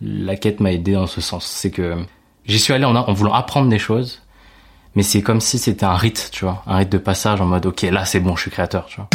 la quête m'a aidé dans ce sens. C'est que j'y suis allé en, voulant apprendre des choses, mais c'est comme si c'était un rite, tu vois, un rite de passage en mode ok là c'est bon, je suis créateur, tu vois.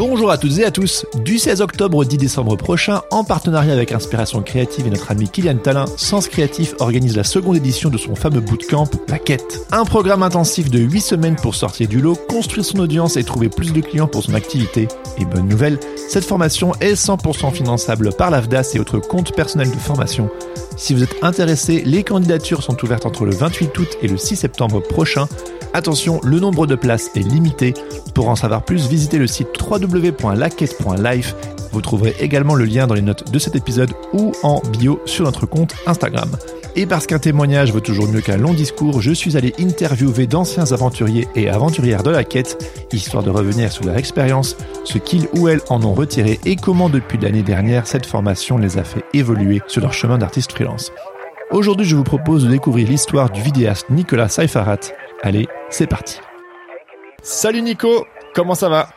Bonjour à toutes et à tous. Du 16 octobre au 10 décembre prochain, en partenariat avec Inspiration Créative et notre ami Kylian Talin, Sens Créatif organise la seconde édition de son fameux bootcamp, La Quête. Un programme intensif de 8 semaines pour sortir du lot, construire son audience et trouver plus de clients pour son activité. Et bonne nouvelle, cette formation est 100% finançable par l'AFDAS et autres comptes personnels de formation. Si vous êtes intéressé, les candidatures sont ouvertes entre le 28 août et le 6 septembre prochain. Attention, le nombre de places est limité. Pour en savoir plus, visitez le site www.laquette.life. Vous trouverez également le lien dans les notes de cet épisode ou en bio sur notre compte Instagram. Et parce qu'un témoignage vaut toujours mieux qu'un long discours, je suis allé interviewer d'anciens aventuriers et aventurières de la quête, histoire de revenir sur leur expérience, ce qu'ils ou elles en ont retiré et comment depuis l'année dernière cette formation les a fait évoluer sur leur chemin d'artiste freelance. Aujourd'hui, je vous propose de découvrir l'histoire du vidéaste Nicolas Saifarat. Allez, c'est parti. Salut Nico, comment ça va?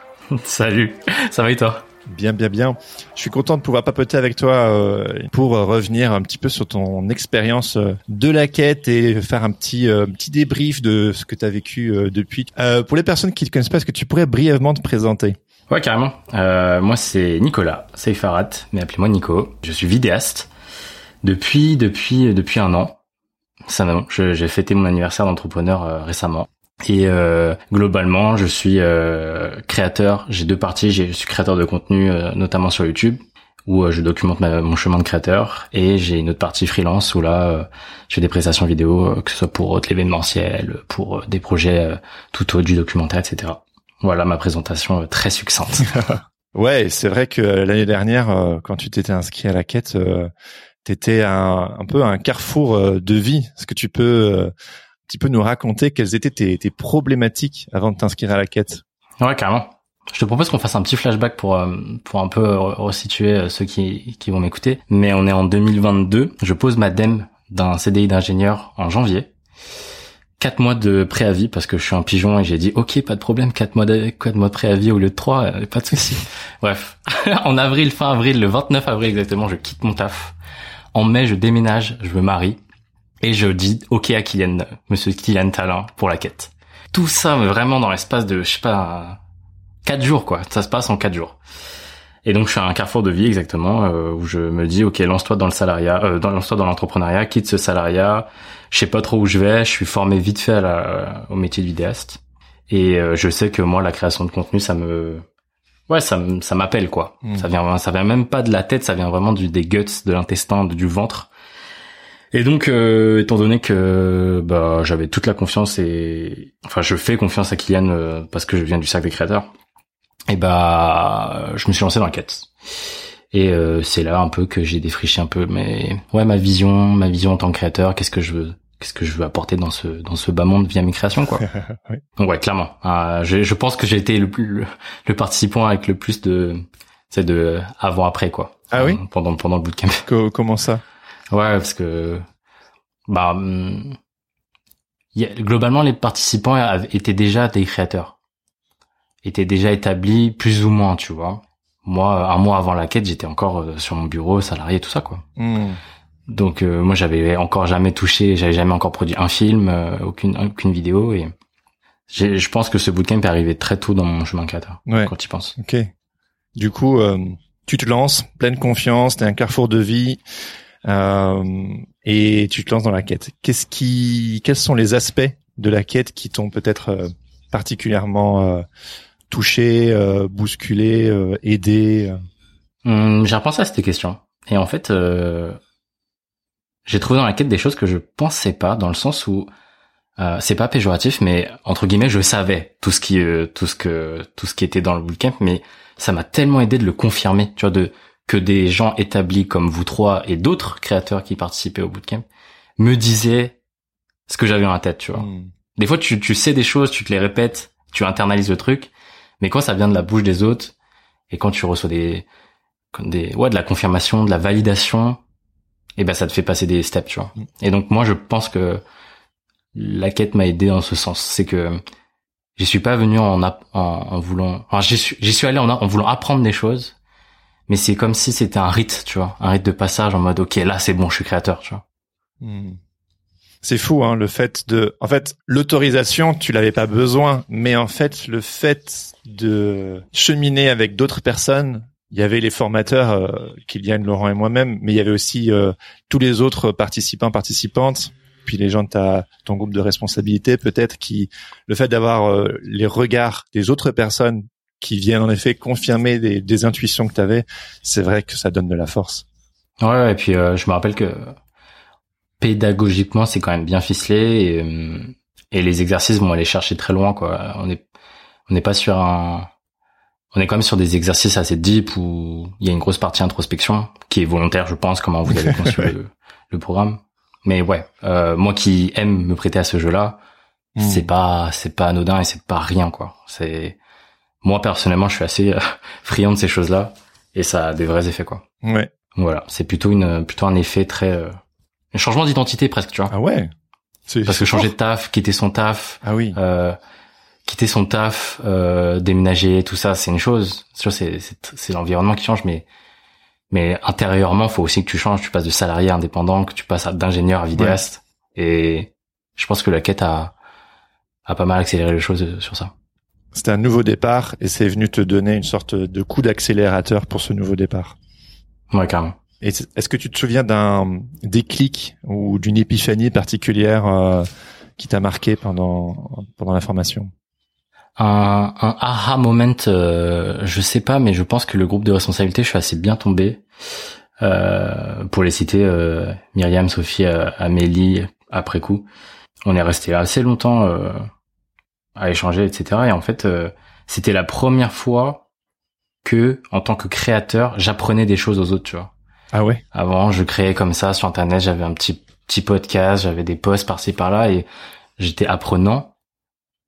Salut, ça va et toi? Bien, bien, bien. Je suis content de pouvoir papoter avec toi euh, pour euh, revenir un petit peu sur ton expérience euh, de la quête et faire un petit petit débrief de ce que tu as vécu depuis. pour les personnes qui ne te connaissent pas, est-ce que tu pourrais brièvement te présenter? Ouais, carrément. moi, c'est Nicolas Seifarat, mais appelez-moi Nico. Je suis vidéaste depuis depuis depuis un an. Ça, j'ai fêté mon anniversaire d'entrepreneur récemment. Et euh, globalement, je suis euh, créateur. J'ai deux parties. Je suis créateur de contenu, euh, notamment sur YouTube, où je documente mon chemin de créateur. Et j'ai une autre partie freelance où là, je fais des prestations vidéo, que ce soit pour l'événementiel, pour des projets tout autre du documentaire, etc. Voilà ma présentation très succincte. ouais, c'est vrai que l'année dernière, quand tu t'étais inscrit à la quête, t'étais un, un peu un carrefour de vie. Est-ce que tu peux petit peu nous raconter quelles étaient tes, tes problématiques avant de t'inscrire à la quête? Ouais, carrément. Je te propose qu'on fasse un petit flashback pour euh, pour un peu resituer euh, ceux qui qui vont m'écouter. Mais on est en 2022. Je pose ma DEM d'un CDI d'ingénieur en janvier. Quatre mois de préavis parce que je suis un pigeon et j'ai dit ok pas de problème quatre mois de quatre mois de préavis au lieu de trois euh, pas de souci. Bref en avril fin avril le 29 avril exactement je quitte mon taf. En mai je déménage je me marie et je dis OK à Kylian, monsieur Kylian Talin pour la quête. Tout ça, vraiment dans l'espace de, je sais pas, quatre jours, quoi. Ça se passe en quatre jours. Et donc je suis à un carrefour de vie exactement euh, où je me dis ok lance-toi dans le salariat, euh, lance-toi dans l'entrepreneuriat, quitte ce salariat. Je sais pas trop où je vais, je suis formé vite fait au métier de vidéaste et euh, je sais que moi la création de contenu ça me ouais ça ça m'appelle quoi. Hmm. Ça vient ça vient même pas de la tête, ça vient vraiment du des guts, de l'intestin, du ventre. Et donc, euh, étant donné que bah, j'avais toute la confiance et enfin je fais confiance à Kylian euh, parce que je viens du cercle des créateurs, et bah je me suis lancé dans la quête. Et euh, c'est là un peu que j'ai défriché un peu mais ouais ma vision, ma vision en tant que créateur, qu'est-ce que je veux? Qu'est-ce que je veux apporter dans ce dans ce bas monde via mes créations quoi. Donc ouais clairement, je, je, pense que j'ai été le, plus, le, participant avec le plus de c'est de avant après quoi. Ah oui. Pendant pendant le bootcamp. comment ça? Ouais, parce que bah hum, globalement les participants étaient déjà des créateurs, étaient déjà établis plus ou moins, tu vois. Moi, un mois avant la quête, j'étais encore euh, sur mon bureau, salarié, tout ça, quoi. Hmm. Donc euh, moi, j'avais encore jamais touché, j'avais jamais encore produit un film, euh, aucune aucune vidéo, et je pense que ce bootcamp est arrivé très tôt dans mon chemin créateur. Ouais. Quand tu penses. Ok. Du coup, tu te lances, pleine confiance, t'es un carrefour de vie. Euh, et tu te lances dans la quête. Qu'est-ce qui, quels sont les aspects de la quête qui t'ont peut-être euh, particulièrement euh, touché, bousculé, aidé hum, J'ai repensé à cette question. Et en fait, j'ai trouvé dans la quête des choses que je pensais pas, dans le sens où euh, c'est pas péjoratif, mais entre guillemets, je savais tout ce qui, tout ce que, tout ce qui était dans le bootcamp, mais ça m'a tellement aidé de le confirmer, tu vois, de que des gens établis comme vous trois et d'autres créateurs qui participaient au bootcamp me disaient ce que j'avais en tête, tu vois. Hmm. Des fois, tu, tu sais des choses, tu te les répètes, tu internalises le truc, mais quand ça vient de la bouche des autres et quand tu reçois des, des, ouais, de la confirmation, de la validation, et ben ça te fait passer des steps, tu vois. Hmm. Et donc moi, je pense que la quête m'a aidé dans ce sens, c'est que j'y suis pas venu en, en, en voulant, enfin, j'y suis, j'y suis allé en, en voulant apprendre des choses, mais c'est comme si c'était un rite, tu vois, un rite de passage en mode ok là c'est bon, je suis créateur, tu vois. Hmm. C'est fou, hein, le fait de, en fait, l'autorisation, tu l'avais pas besoin, mais en fait, le fait de cheminer avec d'autres personnes, il y avait les formateurs, euh, Kylian, Laurent et moi-même, mais il y avait aussi euh, tous les autres participants, participantes, puis les gens de ta, ton groupe de responsabilité, peut-être, qui, le fait d'avoir euh, les regards des autres personnes qui viennent en effet confirmer des, des intuitions que tu avais, c'est vrai que ça donne de la force. Ouais, et puis je me rappelle que pédagogiquement, c'est quand même bien ficelé et, euh, et les exercices vont aller chercher très loin, quoi. On est, on n'est pas sur un, on est quand même sur des exercices assez deep où il y a une grosse partie introspection qui est volontaire, je pense, comment vous avez conçu le, programme. Mais ouais, euh, moi qui aime me prêter à ce jeu-là, hmm. c'est pas, c'est pas anodin et c'est pas rien, quoi. C'est, moi personnellement, je suis assez euh, friand de ces choses-là et ça a des vrais effets, quoi. Ouais. Voilà, c'est plutôt une, plutôt un effet très euh, un changement d'identité presque, tu vois. Ah ouais. Parce que changer de taf, quitter son taf, ah oui. euh, quitter son taf, euh, déménager, tout ça, c'est une chose. C'est c'est l'environnement qui change, mais mais intérieurement, faut aussi que tu changes. Tu passes de salarié à indépendant, que tu passes d'ingénieur à vidéaste. Et je pense que la quête a a pas mal accéléré les choses sur ça. C'était un nouveau départ et c'est venu te donner une sorte de coup d'accélérateur pour ce nouveau départ. Ouais, carrément. Est-ce que tu te souviens d'un déclic ou d'une épiphanie particulière euh, qui t'a marqué pendant pendant la formation? Un, un aha moment, euh, je sais pas, mais je pense que le groupe de responsabilité, je suis assez bien tombé. Euh, pour les citer, euh, Myriam, Sophie, euh, Amélie, après coup, on est resté assez longtemps à échanger, etc. Et en fait, c'était la première fois que, en tant que créateur, j'apprenais des choses aux autres, tu vois. Ah ouais? Avant, je créais comme ça sur internet, j'avais un petit petit podcast, j'avais des posts par-ci par-là et j'étais apprenant.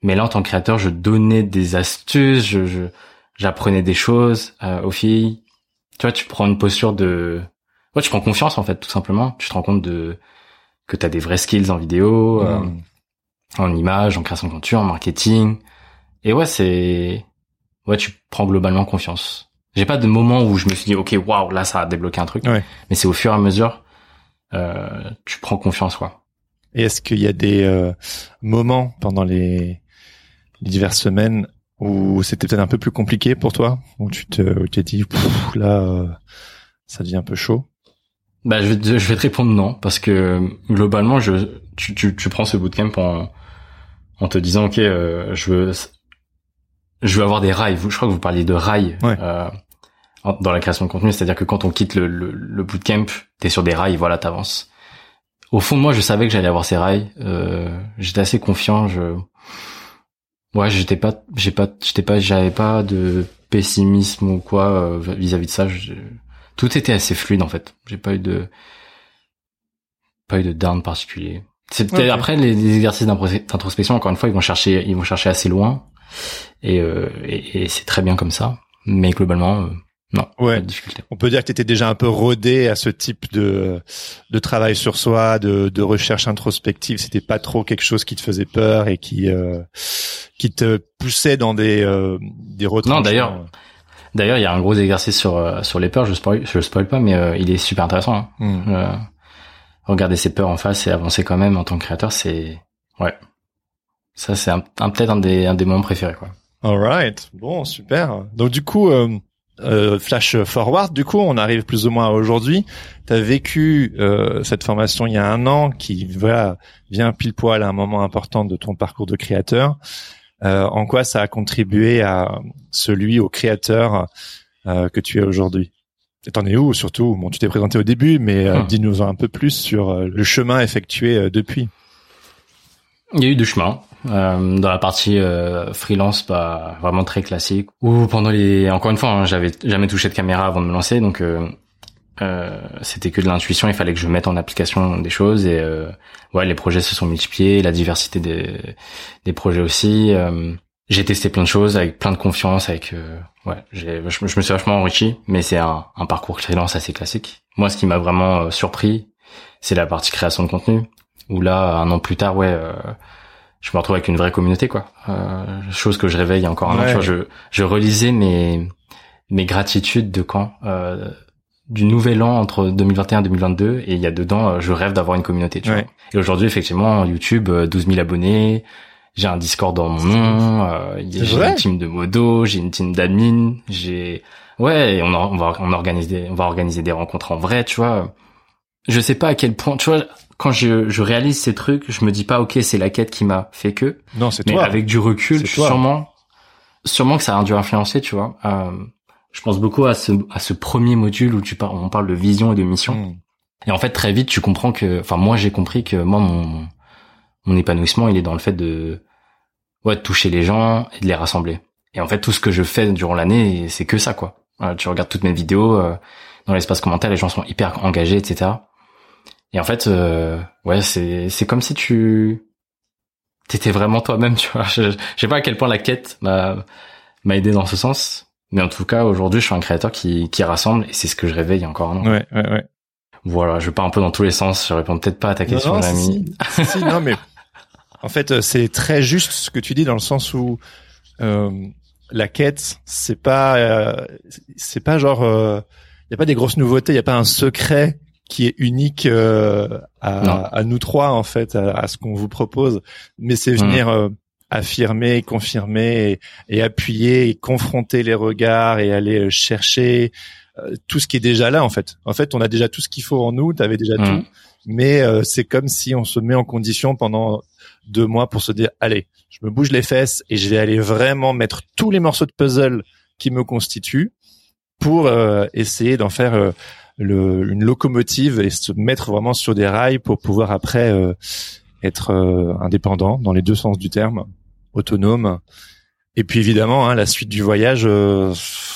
Mais là, en tant que créateur, je donnais des astuces, je j'apprenais des choses euh, aux filles. Tu vois, tu prends une posture de ouais, tu prends confiance en fait, tout simplement. Tu te rends compte de que tu as des vrais skills en vidéo, euh, en image, en création de contenu, en marketing. Et ouais, c'est ouais, tu prends globalement confiance. J'ai pas de moment où je me suis dit ok waouh là ça a débloqué un truc. Mais c'est au fur et à mesure euh, tu prends confiance quoi. Et est-ce qu'il y a des euh, moments pendant les, les, diverses semaines où c'était peut-être un peu plus compliqué pour toi, où tu te t'es dit là euh, ça devient un peu chaud. Bah je vais, je vais te répondre non parce que globalement je tu, tu, tu prends ce bootcamp en en te disant ok euh, je veux je veux avoir des rails. Je crois que vous parliez de rails. Euh, dans la création de contenu, c'est-à-dire que quand on quitte le, le, le bootcamp, t'es sur des rails, voilà, t'avances. Au fond de moi, je savais que j'allais avoir ces rails. Euh, j'étais assez confiant. Je, ouais, j'étais pas, j'ai pas, j'étais pas, j'avais pas de pessimisme ou quoi euh, vis-à-vis de ça. tout était assez fluide en fait. J'ai pas eu de, pas eu de down particulier. C'est peut-être après les, les exercices d'introspection. Encore une fois, ils vont chercher, ils vont chercher assez loin, et, euh, et, et c'est très bien comme ça. Mais globalement, euh, non, ouais. difficulté. On peut dire que tu étais déjà un peu rodé à ce type de de travail sur soi, de, de recherche introspective. C'était pas trop quelque chose qui te faisait peur et qui euh, qui te poussait dans des euh, des Non, d'ailleurs, d'ailleurs, il y a un gros exercice sur euh, sur les peurs. Je spoil, je spoil pas, mais euh, il est super intéressant. Hein. Hmm. regarder ses peurs en face et avancer quand même en tant que créateur, c'est ouais. Ça, c'est un, peut-être un des un des moments préférés, quoi. Alright, bon, super. Donc du coup, euh, euh, flash forward, du coup, on arrive plus ou moins à aujourd'hui. Tu as vécu euh, cette formation il y a un an, qui voilà vient pile poil à un moment important de ton parcours de créateur. Euh, en quoi ça a contribué à celui au créateur euh, que tu es aujourd'hui? T'en es où surtout? Bon, tu t'es présenté au début, mais euh, hum. dis-nous un peu plus sur le chemin effectué depuis. Il y a eu du chemin. Euh, dans la partie euh, freelance, pas vraiment très classique. Ou pendant les, encore une fois, hein, j'avais jamais touché de caméra avant de me lancer, donc euh, euh c'était que de l'intuition. Il fallait que je mette en application des choses et ouais, les projets se sont multipliés, la diversité des, des projets aussi. j'ai testé plein de choses avec plein de confiance, avec ouais, je, me suis vachement enrichi, mais c'est un, un parcours freelance assez classique. Moi, ce qui m'a vraiment surpris, c'est la partie création de contenu où là, un an plus tard, ouais je me retrouve avec une vraie communauté quoi. Euh, chose que je réveille encore un an je je relisais mes mes gratitudes de quand euh, du nouvel an entre 2021 et 2022 et il y a dedans euh, je rêve d'avoir une communauté tu vois. et aujourd'hui effectivement YouTube 12 000 abonnés j'ai un Discord dans mon nom euh, j'ai une team de modo j'ai une team d'admin j'ai ouais on, on va on organise des on va organiser des rencontres en vrai tu vois. Je sais pas à quel point tu vois quand je, je réalise ces trucs je me dis pas ok c'est la quête qui m'a fait que non c'est mais avec du recul sûrement sûrement que ça a dû influencer tu vois euh, je pense beaucoup à ce, à ce premier module où tu parles, on parle de vision et de mission. Hmm. Et en fait, très vite, tu comprends que, enfin, moi, j'ai compris que moi, mon, mon épanouissement, il est dans le fait de, ouais, de toucher les gens et de les rassembler. Et en fait, tout ce que je fais durant l'année, c'est que ça, quoi. tu regardes toutes mes vidéos, euh, dans l'espace commentaire, les gens sont hyper engagés, etc. Et en fait, euh, ouais, c'est, c'est comme si tu, t'étais vraiment toi-même, tu vois. Je, je sais pas à quel point la quête m'a, m'a aidé dans ce sens. Mais en tout cas, aujourd'hui, je suis un créateur qui, qui rassemble et c'est ce que je a encore un an. Ouais, ouais, ouais. Voilà, je pars un peu dans tous les sens. Je réponds peut-être pas à ta question, ami. Si, non, mais en fait, euh, c'est très juste ce que tu dis dans le sens où euh, la quête, c'est pas, euh, c'est pas genre, il euh, y a pas des grosses nouveautés, il y a pas un secret qui est unique euh, à, à, nous trois en fait, à, à ce qu'on vous propose, mais c'est venir mmh affirmer, confirmer et, appuyer et confronter les regards et aller euh, chercher euh, tout ce qui est déjà là en fait. En fait, on a déjà tout ce qu'il faut en nous, tu avais déjà mmh. tout, mais euh, c'est comme si on se met en condition pendant deux mois pour se dire allez, je me bouge les fesses et je vais aller vraiment mettre tous les morceaux de puzzle qui me constituent pour essayer d'en faire le, une locomotive et se mettre vraiment sur des rails pour pouvoir après être indépendant dans les deux sens du terme autonome. Et puis évidemment, hein, la suite du voyage, euh,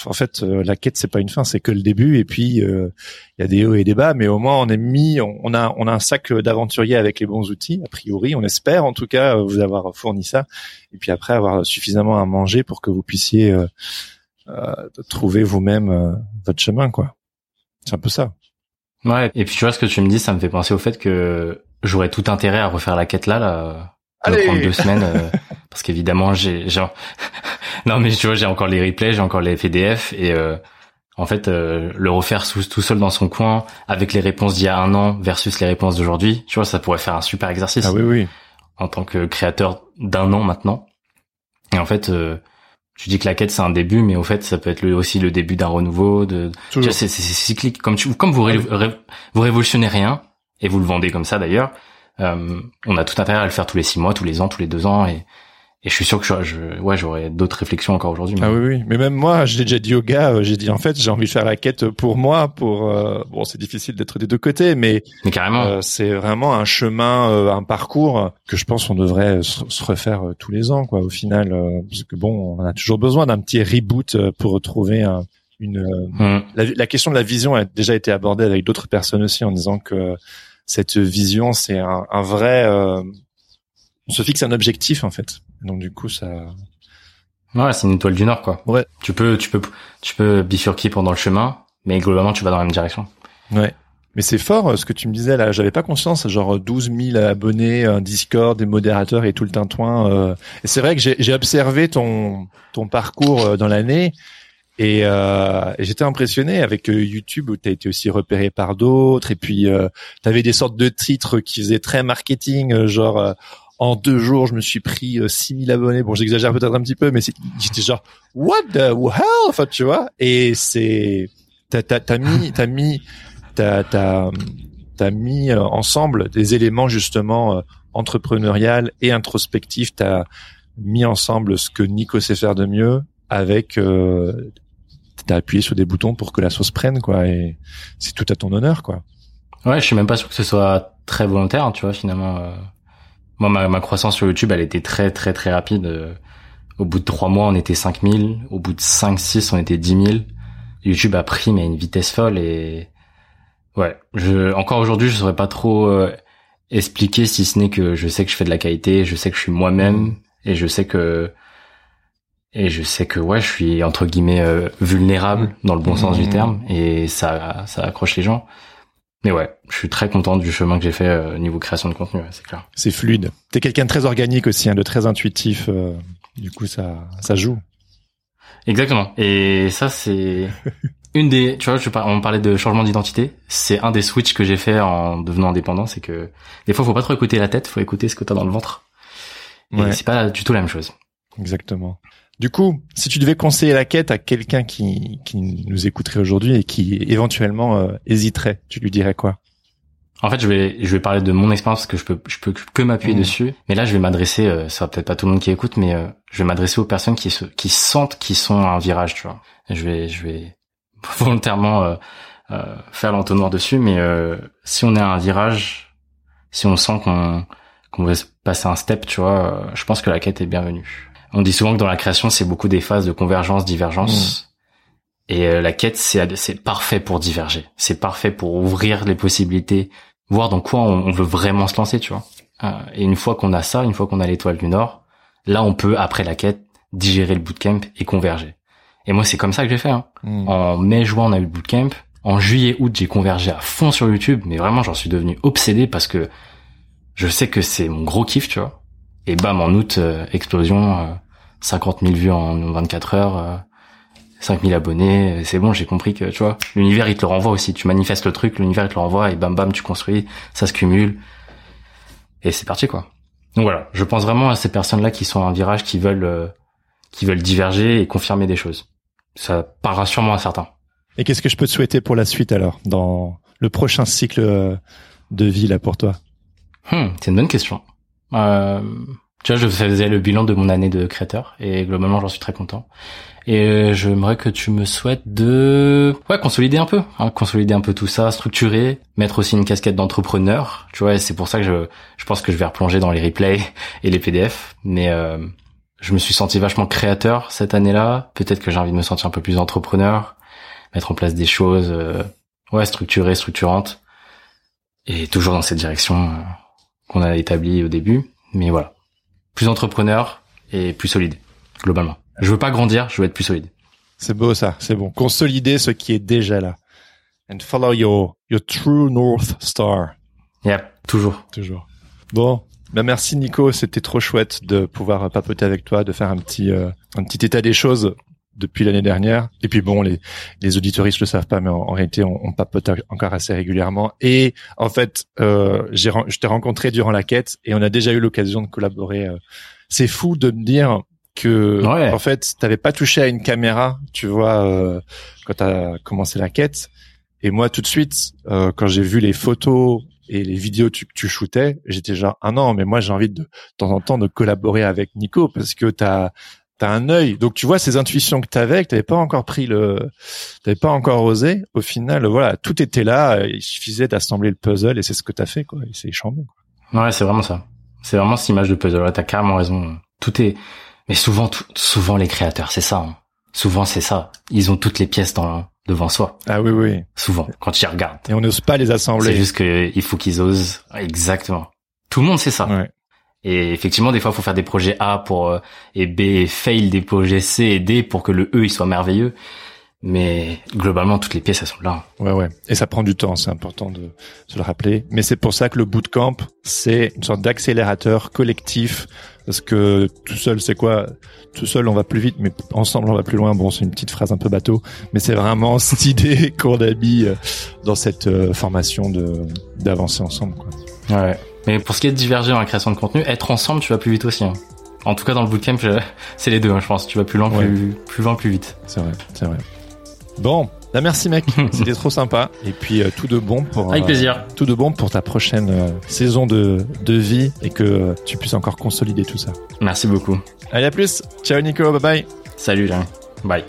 en fait, euh, la quête c'est pas une fin, c'est que le début. Et puis euh, il y a des hauts et des bas, mais au moins on est mis, on, a on a un sac d'aventurier avec les bons outils. A priori, on espère en tout cas vous avoir fourni ça. Et puis après avoir suffisamment à manger pour que vous puissiez trouver vous-même votre chemin, quoi. C'est un peu ça. Ouais. Et puis tu vois ce que tu me dis, ça me fait penser au fait que j'aurais tout intérêt à refaire la quête là, là Allez. prendre deux semaines euh, parce qu'évidemment j'ai genre non mais tu vois j'ai encore les replays j'ai encore les PDF et euh, en fait euh, le refaire sous, tout seul dans son coin avec les réponses d'il y a un an versus les réponses d'aujourd'hui tu vois ça pourrait faire un super exercice ah oui oui en tant que créateur d'un an maintenant et en fait tu dis que la quête c'est un début mais au fait ça peut être aussi le début d'un renouveau de c'est cyclique. Comme tu comme vous vous révolutionnez rien et vous le vendez comme ça d'ailleurs euh, on a tout intérêt à le faire tous les six mois, tous les ans, tous les deux ans, et, et je suis sûr que je, je ouais, j'aurais d'autres réflexions encore aujourd'hui. Ah oui, oui, mais même moi, j'ai déjà dit au gars, euh, j'ai dit en fait, j'ai envie de faire la quête pour moi, pour euh, bon, c'est difficile d'être des deux côtés, mais, mais carrément, c'est vraiment un chemin, un parcours que je pense on devrait se, refaire tous les ans, quoi. Au final, parce que bon, on a toujours besoin d'un petit reboot pour retrouver un, une. Mmh. La, la, question de la vision a déjà été abordée avec d'autres personnes aussi en disant que cette vision, c'est un, un, vrai. Euh, on se fixe un objectif en fait. Donc du coup, ça. Ouais, c'est une étoile du Nord, quoi. Ouais. Tu peux, tu peux, tu peux bifurquer pendant le chemin, mais globalement, tu vas dans la même direction. Ouais. Mais c'est fort ce que tu me disais là. J'avais pas conscience, genre 12 000 abonnés, un Discord, des modérateurs et tout le tintouin. Euh... Et c'est vrai que j'ai observé ton ton parcours euh, dans l'année et, euh, j'étais impressionné avec euh, YouTube où tu as été aussi repéré par d'autres. Et puis, euh, tu avais des sortes de titres qui faisaient très marketing, euh, genre euh, en deux jours, je me suis pris 6000 abonnés. Bon, j'exagère peut-être un petit peu, mais j'étais genre what the hell, enfin tu vois? Et c'est t'as t'as mis t'as mis t'as t'as t'as mis ensemble des éléments justement entrepreneurial et introspectifs. T'as mis ensemble ce que Nico sait faire de mieux avec euh, t'as appuyé sur des boutons pour que la sauce prenne, quoi. Et c'est tout à ton honneur, quoi. Ouais, je suis même pas sûr que ce soit très volontaire, hein, tu vois, finalement. Moi, ma, ma, croissance sur YouTube, elle était très, très, très rapide. Euh. Au bout de trois mois, on était 5000. Au bout de 5, 6, on était 10 000. YouTube a pris, mais à une vitesse folle et ouais, je, encore aujourd'hui, je saurais pas trop euh, expliquer si ce n'est que je sais que je fais de la qualité, je sais que je suis moi-même et je sais que et je sais que ouais, je suis entre guillemets euh, vulnérable dans le bon sens du mmh. terme et ça ça accroche les gens. Mais ouais, je suis très content du chemin que j'ai fait au euh, niveau création de contenu, c'est clair. C'est fluide. T'es quelqu'un de très organique aussi, hein, de très intuitif. Euh, du coup, ça ça joue. Exactement. Et ça, c'est une des, tu vois, je, on parlait de changement d'identité. C'est un des switches que j'ai fait en devenant indépendant. C'est que des fois, faut pas trop écouter la tête, faut écouter ce que t'as dans le ventre. Et c'est pas du tout la même chose. Exactement. Du coup, si tu devais conseiller la quête à quelqu'un qui, qui nous écouterait aujourd'hui et qui éventuellement euh, hésiterait, tu lui dirais quoi? En fait, je vais je vais parler de mon expérience parce que je peux je peux que m'appuyer mmh. dessus. Mais là, je vais m'adresser, euh, ça va peut-être pas tout le monde qui écoute, mais euh, je vais m'adresser aux personnes qui se qui sentent qu'ils sont à un virage, tu vois. Je vais je vais volontairement faire l'entonnoir dessus, mais si on est à un virage, si on sent qu'on qu'on veut passer un step, tu vois, je pense que la quête est bienvenue. On dit souvent que dans la création, c'est beaucoup des phases de convergence, divergence. Mm. Et euh, la quête, c'est c'est parfait pour diverger. C'est parfait pour ouvrir les possibilités, voir dans quoi on, veut vraiment se lancer, tu vois. Euh, et une fois qu'on a ça, une fois qu'on a l'étoile du Nord, là, on peut après la quête digérer le bootcamp et converger. Et moi, c'est comme ça que j'ai fait. Hein. Mm. En mai, juin, on a eu le bootcamp. En juillet, août, j'ai convergé à fond sur YouTube, mais vraiment, j'en suis devenu obsédé parce que je sais que c'est mon gros kiff, tu vois. Et bam, en août, euh, explosion, euh, 50 000 vues en 24 heures, euh, 5 000 abonnés, c'est bon, j'ai compris que, tu vois, l'univers, il te le renvoie aussi. Tu manifestes le truc, l'univers, il te le renvoie, et bam, bam, tu construis, ça se cumule. Et c'est parti, quoi. Donc voilà, je pense vraiment à ces personnes-là qui sont en virage, qui veulent, euh, qui veulent diverger et confirmer des choses. Ça parlera sûrement à certains. Et qu'est-ce que je peux te souhaiter pour la suite alors, dans le prochain cycle euh, de vie là pour toi? Hmm, C'est une bonne question. Euh, tu vois, je faisais le bilan de mon année de créateur et globalement, j'en suis très content. Et j'aimerais que tu me souhaites de, ouais, consolider un peu, hein, consolider un peu tout ça, structurer, mettre aussi une casquette d'entrepreneur. Tu vois, c'est pour ça que je, je pense que je vais replonger dans les replays et les PDF. Mais euh, je me suis senti vachement créateur cette année-là. Peut-être que j'ai envie de me sentir un peu plus entrepreneur, mettre en place des choses, euh, ouais, structurées, structurantes, et toujours dans cette direction euh, qu'on a établie au début. Mais voilà plus entrepreneur et plus solide, globalement. Je veux pas grandir, je veux être plus solide. C'est beau ça, c'est bon. Consolider ce qui est déjà là. And follow your, your true North Star. Yep, toujours. Toujours. Bon, ben merci Nico, c'était trop chouette de pouvoir papoter avec toi, de faire un petit euh, un petit état des choses depuis l'année dernière. Et puis bon, les, les auditoristes le savent pas, mais en, réalité, on, on, papote encore assez régulièrement. Et en fait, euh, j'ai, je t'ai rencontré durant la quête et on a déjà eu l'occasion de collaborer. Euh. C'est fou de me dire que en fait, t'avais pas touché à une caméra, tu vois, euh, quand t'as commencé la quête. Et moi, tout de suite, euh, quand j'ai vu les photos et les vidéos que tu shootais, j'étais genre ah non, mais moi j'ai envie de, de temps en temps de collaborer avec Nico parce que t'as t'as un œil. Donc tu vois ces intuitions que t'avais, que t'avais pas encore pris le, t'avais pas encore osé. Au final, voilà, tout était là. Il suffisait d'assembler le puzzle et c'est ce que t'as fait, quoi. Et c'est chambé. Quoi. Ouais, c'est vraiment ça. C'est vraiment cette image de puzzle. T'as carrément raison. Tout est, mais souvent, souvent les créateurs, c'est ça. Hein. Souvent, c'est ça. Ils ont toutes les pièces dans devant soi. Ah oui, oui. Souvent, quand tu regardes. Et on n'ose pas les assembler. C'est juste qu'il faut qu'ils osent. Exactement. Tout le monde sait ça. Ouais. Et effectivement, des fois, il faut faire des projets A pour euh, et B fail des projets C et D pour que le E il soit merveilleux. Mais globalement, toutes les pièces elles sont là. Ouais, ouais. Et ça prend du temps, c'est important de se le rappeler. Mais c'est pour ça que le bootcamp, c'est une sorte d'accélérateur collectif. Parce que tout seul, c'est quoi? Tout seul, on va plus vite, mais ensemble, on va plus loin. Bon, c'est une petite phrase un peu bateau, mais c'est vraiment cette idée qu'on a mis euh, dans cette euh, formation de d'avancer ensemble. Quoi. Ouais. Mais pour ce qui est de diverger dans la création de contenu, être ensemble, tu vas plus vite aussi. Hein. En tout cas, dans le bootcamp, c'est les deux, hein, je pense. Tu vas plus loin, plus, plus loin, plus vite. C'est vrai, c'est vrai. Bon, bah merci mec, c'était trop sympa. Et puis euh, tout de bon pour avec plaisir. tout de bon pour ta prochaine euh, saison de, de vie et que euh, tu puisses encore consolider tout ça. Merci beaucoup. Allez à plus. Ciao Nico, bye bye. Salut Jean. Bye.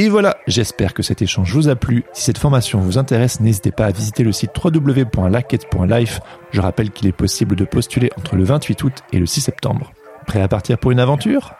Et voilà, j'espère que cet échange vous a plu. Si cette formation vous intéresse, n'hésitez pas à visiter le site www.laquette.life. Je rappelle qu'il est possible de postuler entre le 28 août et le 6 septembre. Prêt à partir pour une aventure?